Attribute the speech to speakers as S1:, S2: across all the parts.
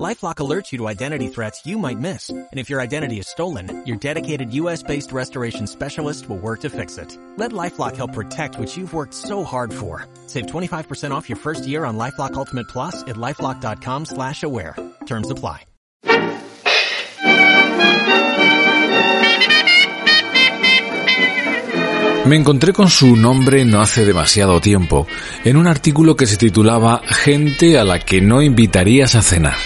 S1: LifeLock alerts you to identity threats you might miss. And if your identity is stolen, your dedicated US-based restoration specialist will work to fix it. Let LifeLock help protect what you've worked so hard for. Save 25% off your first year on LifeLock Ultimate Plus at LifeLock.com slash aware. Terms apply.
S2: Me encontré con su nombre no hace demasiado tiempo, en un artículo que se titulaba Gente a la que no invitarías a cenar.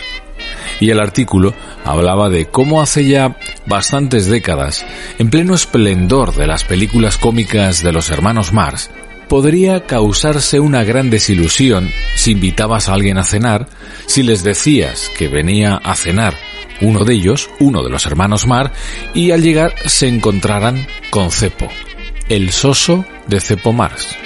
S2: Y el artículo hablaba de cómo hace ya bastantes décadas, en pleno esplendor de las películas cómicas de los hermanos Mars, podría causarse una gran desilusión si invitabas a alguien a cenar, si les decías que venía a cenar uno de ellos, uno de los hermanos Mar, y al llegar se encontrarán con Cepo, el soso de Cepo Mars.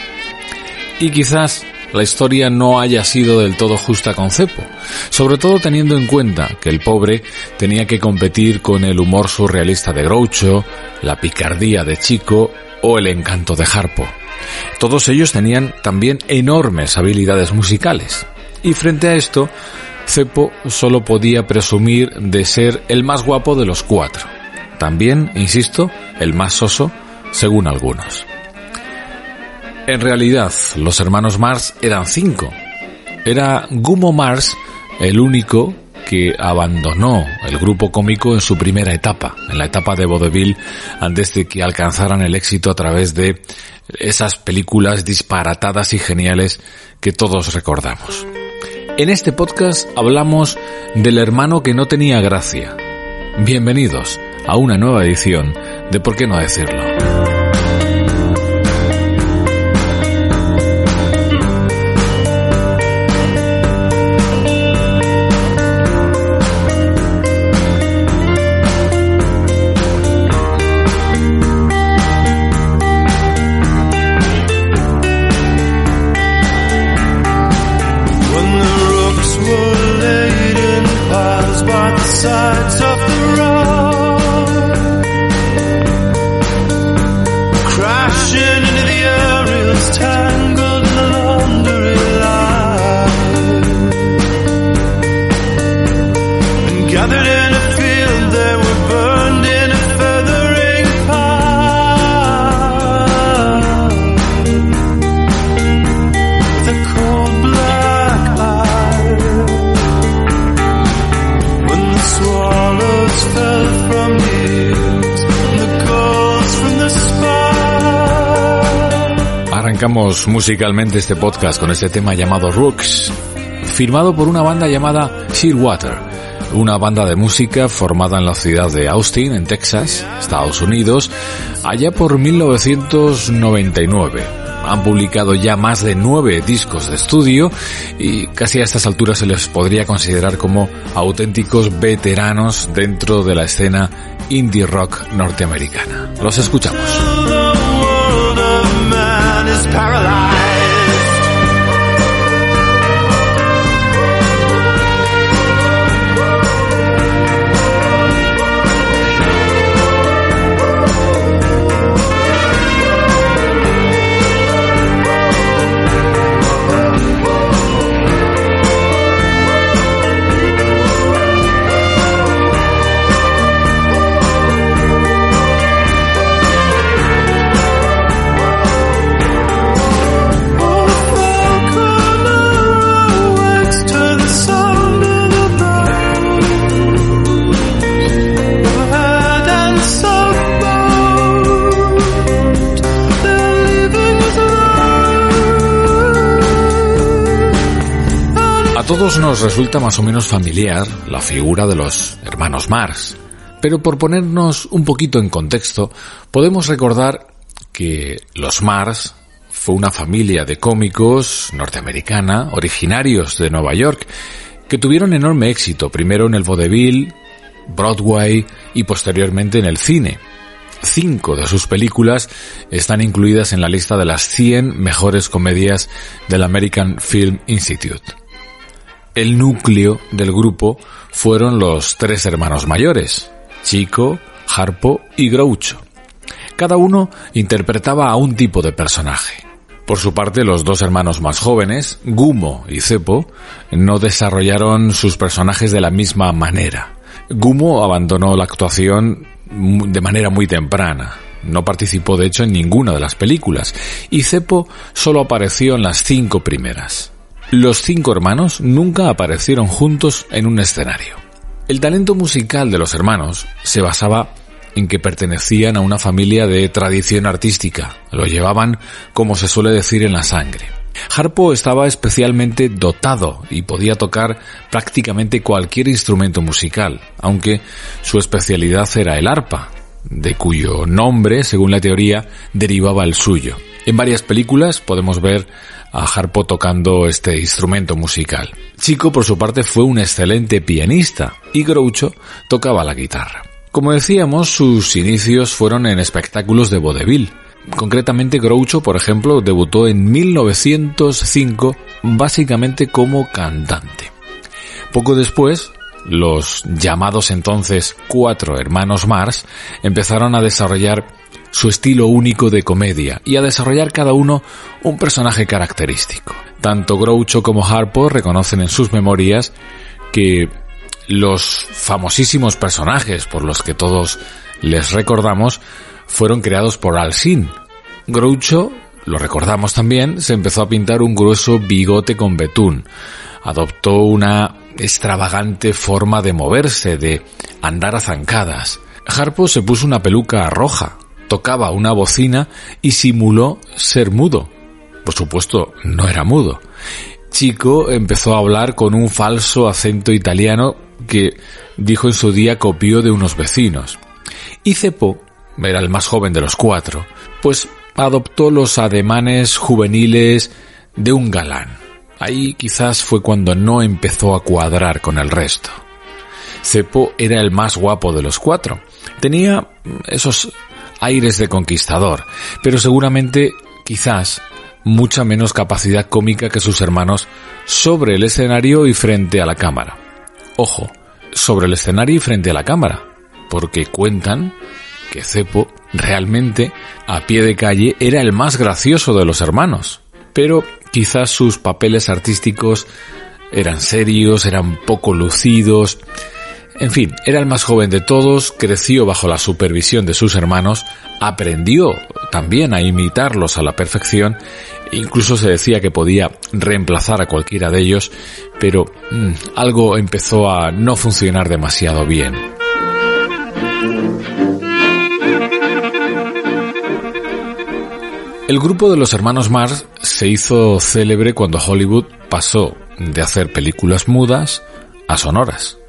S2: Y quizás la historia no haya sido del todo justa con Cepo, sobre todo teniendo en cuenta que el pobre tenía que competir con el humor surrealista de Groucho, la picardía de Chico o el encanto de Harpo. Todos ellos tenían también enormes habilidades musicales. Y frente a esto, Cepo solo podía presumir de ser el más guapo de los cuatro. También, insisto, el más soso, según algunos. En realidad, los hermanos Mars eran cinco. Era Gumo Mars el único que abandonó el grupo cómico en su primera etapa, en la etapa de vaudeville, antes de que alcanzaran el éxito a través de esas películas disparatadas y geniales que todos recordamos. En este podcast hablamos del hermano que no tenía gracia. Bienvenidos a una nueva edición de ¿Por qué no decirlo? Arrancamos musicalmente este podcast con este tema llamado Rooks, firmado por una banda llamada Shearwater, una banda de música formada en la ciudad de Austin, en Texas, Estados Unidos, allá por 1999. Han publicado ya más de nueve discos de estudio y casi a estas alturas se les podría considerar como auténticos veteranos dentro de la escena indie rock norteamericana. Los escuchamos. Todos resulta más o menos familiar la figura de los hermanos Mars, pero por ponernos un poquito en contexto, podemos recordar que los Mars fue una familia de cómicos norteamericana, originarios de Nueva York, que tuvieron enorme éxito, primero en el vaudeville, Broadway y posteriormente en el cine. Cinco de sus películas están incluidas en la lista de las 100 mejores comedias del American Film Institute. El núcleo del grupo fueron los tres hermanos mayores, Chico, Harpo y Groucho. Cada uno interpretaba a un tipo de personaje. Por su parte, los dos hermanos más jóvenes, Gumo y Cepo, no desarrollaron sus personajes de la misma manera. Gumo abandonó la actuación de manera muy temprana. No participó de hecho en ninguna de las películas y Cepo solo apareció en las cinco primeras. Los cinco hermanos nunca aparecieron juntos en un escenario. El talento musical de los hermanos se basaba en que pertenecían a una familia de tradición artística, lo llevaban, como se suele decir, en la sangre. Harpo estaba especialmente dotado y podía tocar prácticamente cualquier instrumento musical, aunque su especialidad era el arpa, de cuyo nombre, según la teoría, derivaba el suyo. En varias películas podemos ver a Harpo tocando este instrumento musical. Chico, por su parte, fue un excelente pianista y Groucho tocaba la guitarra. Como decíamos, sus inicios fueron en espectáculos de vodevil. Concretamente, Groucho, por ejemplo, debutó en 1905 básicamente como cantante. Poco después, los llamados entonces cuatro hermanos Mars empezaron a desarrollar su estilo único de comedia y a desarrollar cada uno un personaje característico. Tanto Groucho como Harpo reconocen en sus memorias que los famosísimos personajes por los que todos les recordamos fueron creados por Al Sin. Groucho, lo recordamos también, se empezó a pintar un grueso bigote con betún. Adoptó una extravagante forma de moverse, de andar a zancadas. Harpo se puso una peluca roja, tocaba una bocina y simuló ser mudo. Por supuesto, no era mudo. Chico empezó a hablar con un falso acento italiano que dijo en su día copió de unos vecinos. Y Cepo, era el más joven de los cuatro, pues adoptó los ademanes juveniles de un galán. Ahí quizás fue cuando no empezó a cuadrar con el resto. Cepo era el más guapo de los cuatro. Tenía esos aires de conquistador, pero seguramente quizás mucha menos capacidad cómica que sus hermanos sobre el escenario y frente a la cámara. Ojo, sobre el escenario y frente a la cámara, porque cuentan que Cepo realmente, a pie de calle, era el más gracioso de los hermanos. Pero quizás sus papeles artísticos eran serios, eran poco lucidos. En fin, era el más joven de todos, creció bajo la supervisión de sus hermanos, aprendió también a imitarlos a la perfección Incluso se decía que podía reemplazar a cualquiera de ellos, pero mm, algo empezó a no funcionar demasiado bien. El grupo de los hermanos Mars se hizo célebre cuando Hollywood pasó de hacer películas mudas a sonoras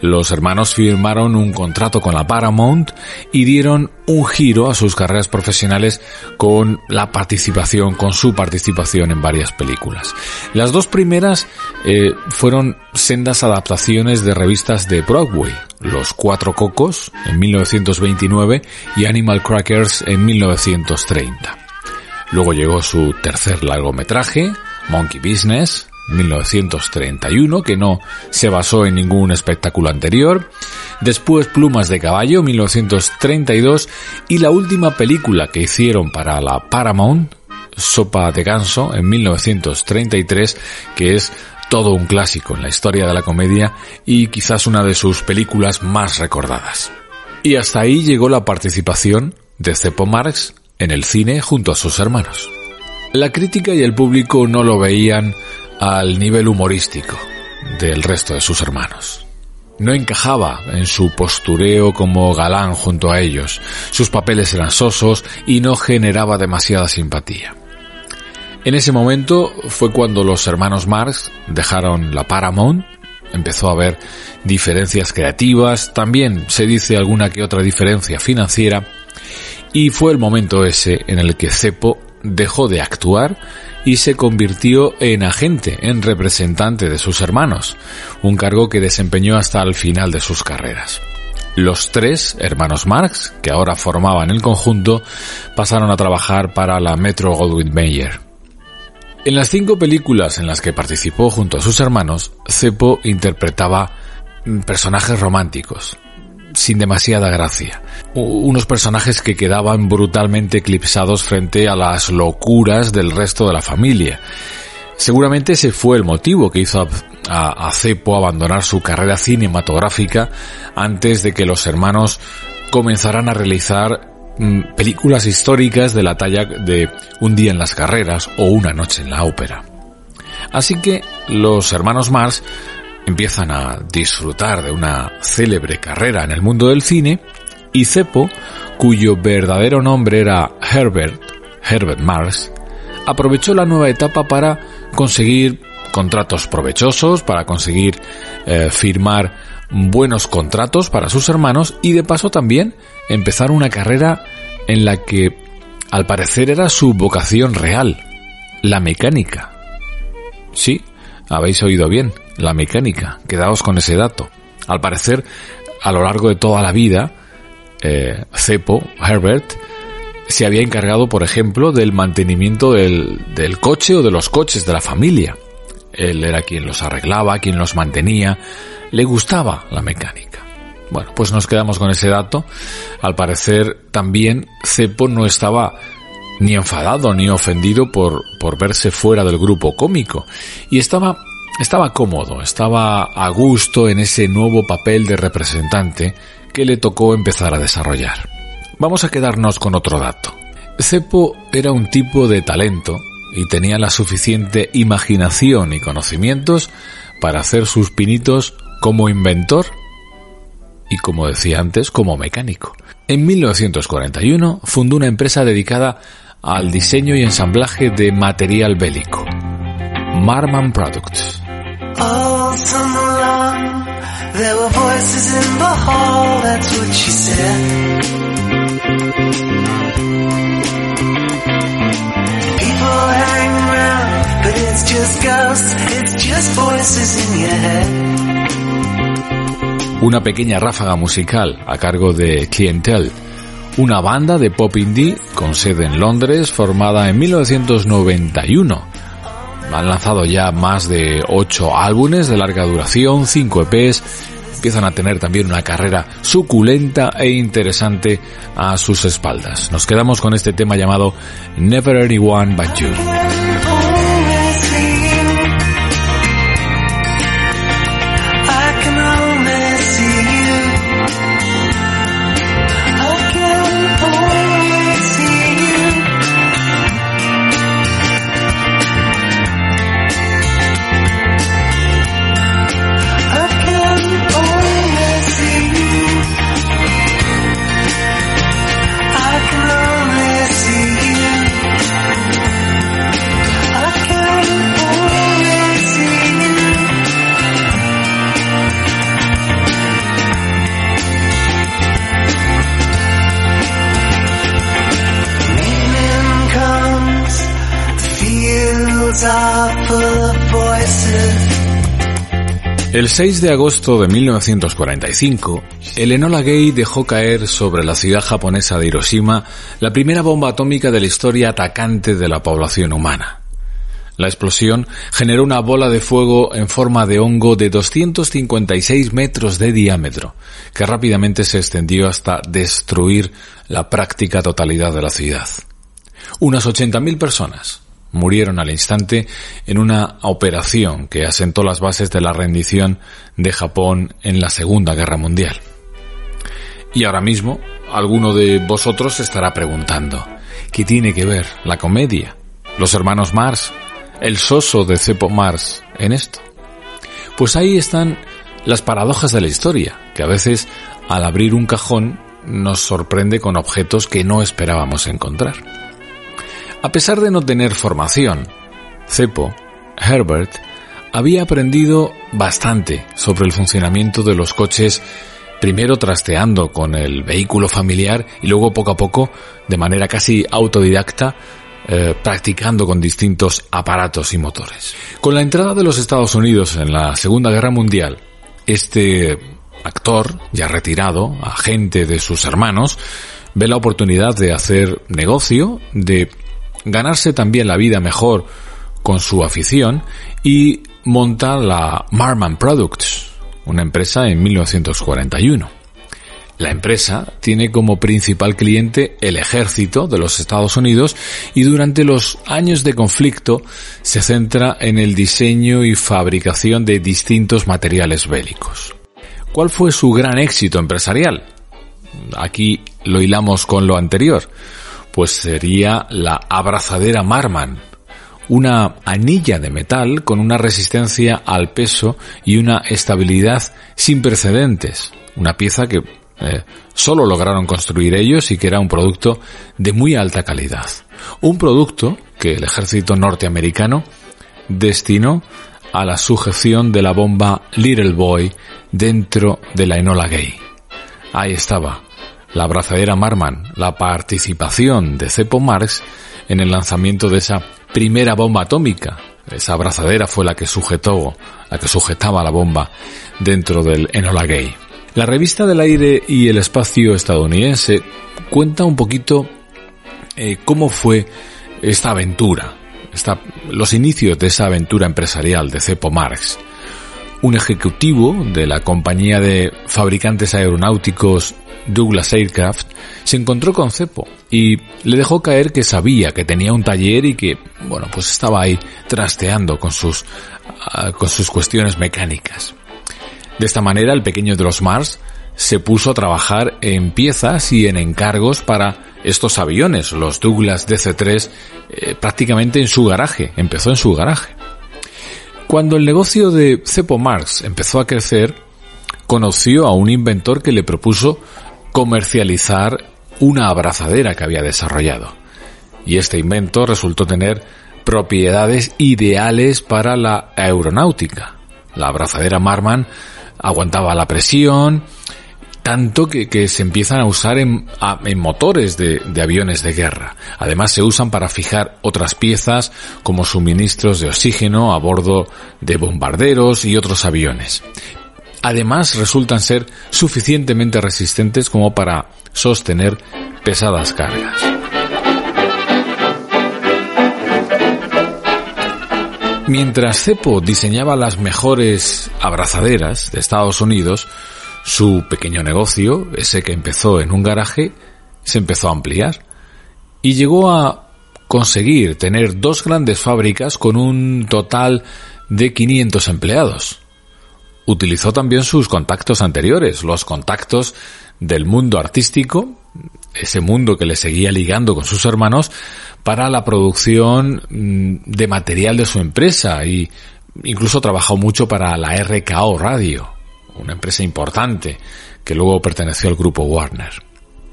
S2: los hermanos firmaron un contrato con la Paramount y dieron un giro a sus carreras profesionales con la participación, con su participación en varias películas. Las dos primeras eh, fueron sendas adaptaciones de revistas de Broadway, Los Cuatro Cocos en 1929 y Animal Crackers en 1930. Luego llegó su tercer largometraje, Monkey Business, 1931, que no se basó en ningún espectáculo anterior. Después Plumas de Caballo, 1932. Y la última película que hicieron para la Paramount, Sopa de Ganso, en 1933, que es todo un clásico en la historia de la comedia y quizás una de sus películas más recordadas. Y hasta ahí llegó la participación de Cepo Marx en el cine junto a sus hermanos. La crítica y el público no lo veían al nivel humorístico del resto de sus hermanos. No encajaba en su postureo como galán junto a ellos, sus papeles eran sosos y no generaba demasiada simpatía. En ese momento fue cuando los hermanos Marx dejaron la Paramount, empezó a haber diferencias creativas, también se dice alguna que otra diferencia financiera, y fue el momento ese en el que Cepo dejó de actuar y se convirtió en agente, en representante de sus hermanos, un cargo que desempeñó hasta el final de sus carreras. Los tres hermanos Marx, que ahora formaban el conjunto, pasaron a trabajar para la Metro Goldwyn Mayer. En las cinco películas en las que participó junto a sus hermanos, Cepo interpretaba personajes románticos, sin demasiada gracia. Unos personajes que quedaban brutalmente eclipsados frente a las locuras del resto de la familia. Seguramente ese fue el motivo que hizo a, Cepo abandonar su carrera cinematográfica antes de que los hermanos comenzaran a realizar mm, películas históricas de la talla de Un día en las carreras o Una noche en la ópera. Así que los hermanos Mars empiezan a disfrutar de una célebre carrera en el mundo del cine y Cepo, cuyo verdadero nombre era Herbert, Herbert Mars, aprovechó la nueva etapa para conseguir contratos provechosos, para conseguir eh, firmar buenos contratos para sus hermanos y de paso también empezar una carrera en la que al parecer era su vocación real, la mecánica. Sí, habéis oído bien, la mecánica. Quedaos con ese dato. Al parecer, a lo largo de toda la vida, eh, Cepo, Herbert, se había encargado, por ejemplo, del mantenimiento del, del coche o de los coches de la familia. Él era quien los arreglaba, quien los mantenía. Le gustaba la mecánica. Bueno, pues nos quedamos con ese dato. Al parecer también Cepo no estaba ni enfadado ni ofendido por, por verse fuera del grupo cómico y estaba estaba cómodo, estaba a gusto en ese nuevo papel de representante que le tocó empezar a desarrollar. Vamos a quedarnos con otro dato. Cepo era un tipo de talento y tenía la suficiente imaginación y conocimientos para hacer sus pinitos como inventor y, como decía antes, como mecánico. En 1941 fundó una empresa dedicada al diseño y ensamblaje de material bélico, Marman Products. Una pequeña ráfaga musical a cargo de Clientele, una banda de pop indie con sede en Londres formada en 1991 han lanzado ya más de 8 álbumes de larga duración, 5 EPs, empiezan a tener también una carrera suculenta e interesante a sus espaldas. Nos quedamos con este tema llamado Never Anyone But You. El 6 de agosto de 1945, el Enola Gay dejó caer sobre la ciudad japonesa de Hiroshima la primera bomba atómica de la historia atacante de la población humana. La explosión generó una bola de fuego en forma de hongo de 256 metros de diámetro, que rápidamente se extendió hasta destruir la práctica totalidad de la ciudad. Unas 80.000 personas, murieron al instante en una operación que asentó las bases de la rendición de Japón en la Segunda Guerra Mundial. Y ahora mismo, alguno de vosotros estará preguntando, ¿qué tiene que ver la comedia, los hermanos Mars, el soso de Cepo Mars en esto? Pues ahí están las paradojas de la historia, que a veces al abrir un cajón nos sorprende con objetos que no esperábamos encontrar. A pesar de no tener formación, Cepo, Herbert, había aprendido bastante sobre el funcionamiento de los coches, primero trasteando con el vehículo familiar y luego poco a poco, de manera casi autodidacta, eh, practicando con distintos aparatos y motores. Con la entrada de los Estados Unidos en la Segunda Guerra Mundial, este actor, ya retirado, agente de sus hermanos, ve la oportunidad de hacer negocio, de ganarse también la vida mejor con su afición y monta la Marman Products, una empresa en 1941. La empresa tiene como principal cliente el ejército de los Estados Unidos y durante los años de conflicto se centra en el diseño y fabricación de distintos materiales bélicos. ¿Cuál fue su gran éxito empresarial? Aquí lo hilamos con lo anterior, pues sería la abrazadera Marman, una anilla de metal con una resistencia al peso y una estabilidad sin precedentes, una pieza que eh, solo lograron construir ellos y que era un producto de muy alta calidad. Un producto que el ejército norteamericano destinó a la sujeción de la bomba Little Boy dentro de la Enola Gay. Ahí estaba, la abrazadera Marman, la participación de Cepo Marx en el lanzamiento de esa primera bomba atómica. Esa abrazadera fue la que sujetó, la que sujetaba la bomba dentro del Enola Gay. La revista del aire y el espacio estadounidense cuenta un poquito eh, cómo fue esta aventura, los inicios de esa aventura empresarial de Cepo Marx. Un ejecutivo de la compañía de fabricantes aeronáuticos Douglas Aircraft se encontró con Cepo y le dejó caer que sabía que tenía un taller y que, bueno, pues estaba ahí trasteando con sus, ah, con sus cuestiones mecánicas. De esta manera, el pequeño de los Mars se puso a trabajar en piezas y en encargos para estos aviones, los Douglas DC-3, eh, prácticamente en su garaje, empezó en su garaje. Cuando el negocio de Cepo Marx empezó a crecer, conoció a un inventor que le propuso comercializar una abrazadera que había desarrollado. Y este invento resultó tener propiedades ideales para la aeronáutica. La abrazadera Marman aguantaba la presión, tanto que, se empiezan a usar en, motores de, de, aviones de guerra. Además se usan para fijar otras piezas como suministros de oxígeno a bordo de bombarderos y otros aviones. Además resultan ser suficientemente resistentes como para sostener pesadas cargas. Mientras Cepo diseñaba las mejores abrazaderas de Estados Unidos, su pequeño negocio, ese que empezó en un garaje, se empezó a ampliar y llegó a conseguir tener dos grandes fábricas con un total de 500 empleados. Utilizó también sus contactos anteriores, los contactos del mundo artístico, ese mundo que le seguía ligando con sus hermanos, para la producción mm, de material de su empresa y incluso trabajó mucho para la RKO Radio, una empresa importante que luego perteneció al grupo Warner.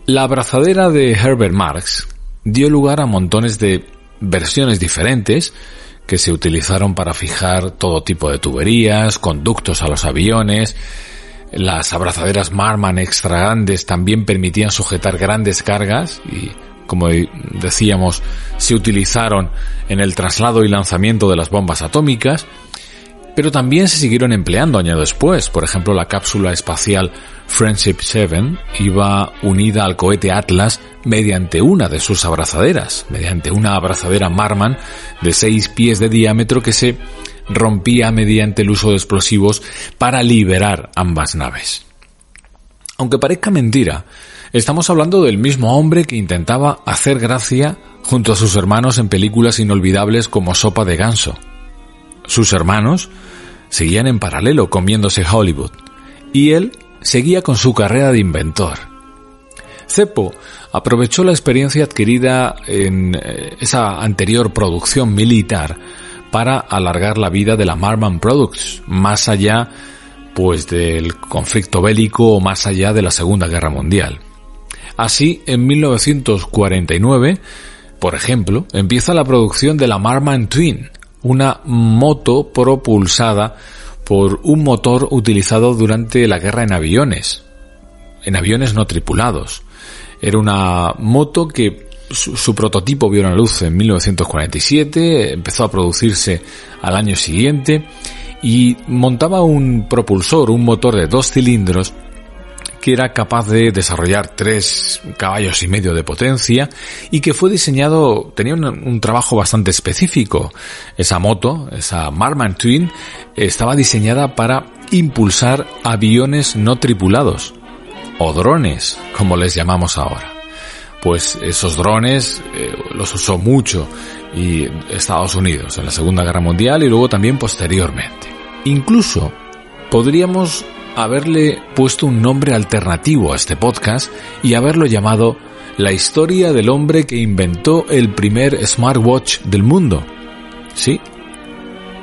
S2: La abrazadera de Herbert Marx dio lugar a montones de versiones diferentes que se utilizaron para fijar todo tipo de tuberías, conductos a los aviones, las abrazaderas Marman extra grandes también permitían sujetar grandes cargas y como decíamos, se utilizaron en el traslado y lanzamiento de las bombas atómicas, pero también se siguieron empleando años después. Por ejemplo, la cápsula espacial Friendship 7 iba unida al cohete Atlas mediante una de sus abrazaderas, mediante una abrazadera Marman de 6 pies de diámetro que se rompía mediante el uso de explosivos para liberar ambas naves. Aunque parezca mentira, Estamos hablando del mismo hombre que intentaba hacer gracia junto a sus hermanos en películas inolvidables como Sopa de Ganso. Sus hermanos seguían en paralelo comiéndose Hollywood y él seguía con su carrera de inventor. Cepo aprovechó la experiencia adquirida en eh, esa anterior producción militar para alargar la vida de la Marman Products más allá pues del conflicto bélico o más allá de la Segunda Guerra Mundial. Así, en 1949, por ejemplo, empieza la producción de la Marman Twin, una moto propulsada por un motor utilizado durante la guerra en aviones, en aviones no tripulados. Era una moto que su, prototipo vio la luz en 1947, empezó a producirse al año siguiente y montaba un propulsor, un motor de dos cilindros que era capaz de desarrollar tres caballos y medio de potencia y que fue diseñado, tenía un, trabajo bastante específico. Esa moto, esa Marman Twin, estaba diseñada para impulsar aviones no tripulados o drones, como les llamamos ahora. Pues esos drones eh, los usó mucho y Estados Unidos en la Segunda Guerra Mundial y luego también posteriormente. Incluso podríamos haberle puesto un nombre alternativo a este podcast y haberlo llamado La historia del hombre que inventó el primer smartwatch del mundo. Sí,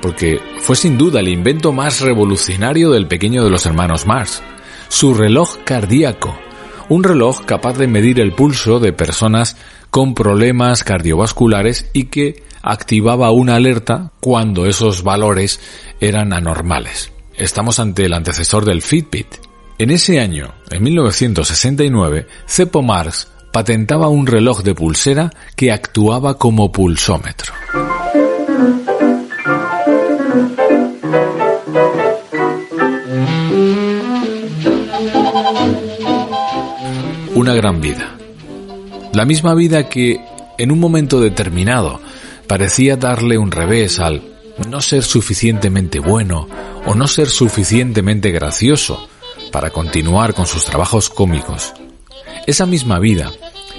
S2: porque fue sin duda el invento más revolucionario del pequeño de los hermanos Mars, su reloj cardíaco, un reloj capaz de medir el pulso de personas con problemas cardiovasculares y que activaba una alerta cuando esos valores eran anormales. Estamos ante el antecesor del Fitbit. En ese año, en 1969, Cepo Marx patentaba un reloj de pulsera que actuaba como pulsómetro. Una gran vida. La misma vida que, en un momento determinado, parecía darle un revés al no ser suficientemente bueno o no ser suficientemente gracioso para continuar con sus trabajos cómicos. Esa misma vida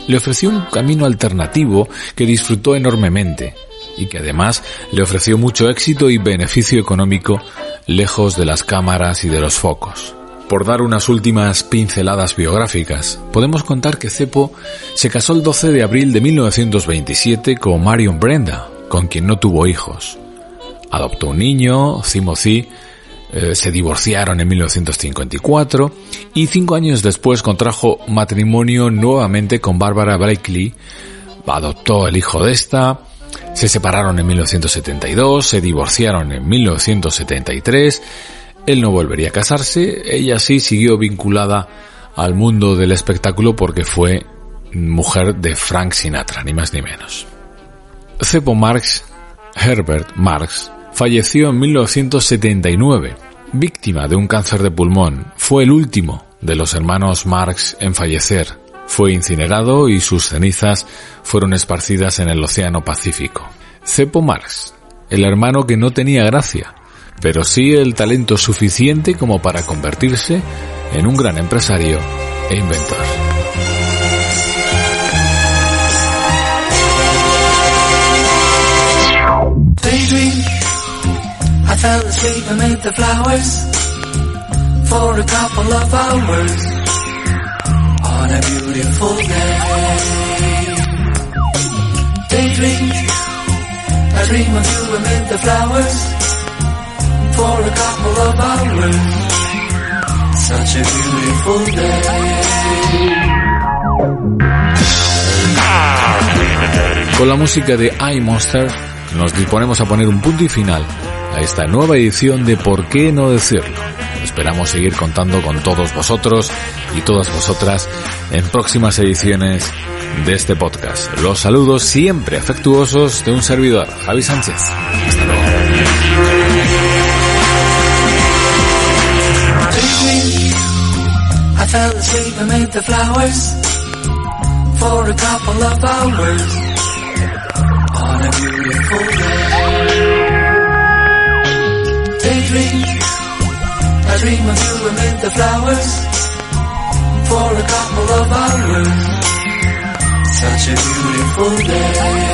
S2: le ofreció un camino alternativo que disfrutó enormemente y que además le ofreció mucho éxito y beneficio económico lejos de las cámaras y de los focos. Por dar unas últimas pinceladas biográficas, podemos contar que Cepo se casó el 12 de abril de 1927 con Marion Brenda, con quien no tuvo hijos adoptó un niño, Timothy, eh, se divorciaron en 1954 y cinco años después contrajo matrimonio nuevamente con Barbara Blakely, adoptó el hijo de esta, se separaron en 1972, se divorciaron en 1973, él no volvería a casarse, ella sí siguió vinculada al mundo del espectáculo porque fue mujer de Frank Sinatra, ni más ni menos. Cepo Marx, Herbert Marx, falleció en 1979, víctima de un cáncer de pulmón. Fue el último de los hermanos Marx en fallecer. Fue incinerado y sus cenizas fueron esparcidas en el Océano Pacífico. Cepo Marx, el hermano que no tenía gracia, pero sí el talento suficiente como para convertirse en un gran empresario e inventor. I fell asleep amid the flowers for a couple of hours on a beautiful day. Daydream, I dream of you amid the flowers for a couple of hours. Such a beautiful day. Con la música de iMonster nos disponemos a poner un punto y final a esta nueva edición de ¿Por qué no decirlo? Esperamos seguir contando con todos vosotros y todas vosotras en próximas ediciones de este podcast. Los saludos siempre afectuosos de un servidor, Javi Sánchez. Hasta luego. Daydream. I dream of you amid the flowers for a couple of hours. Such a beautiful day.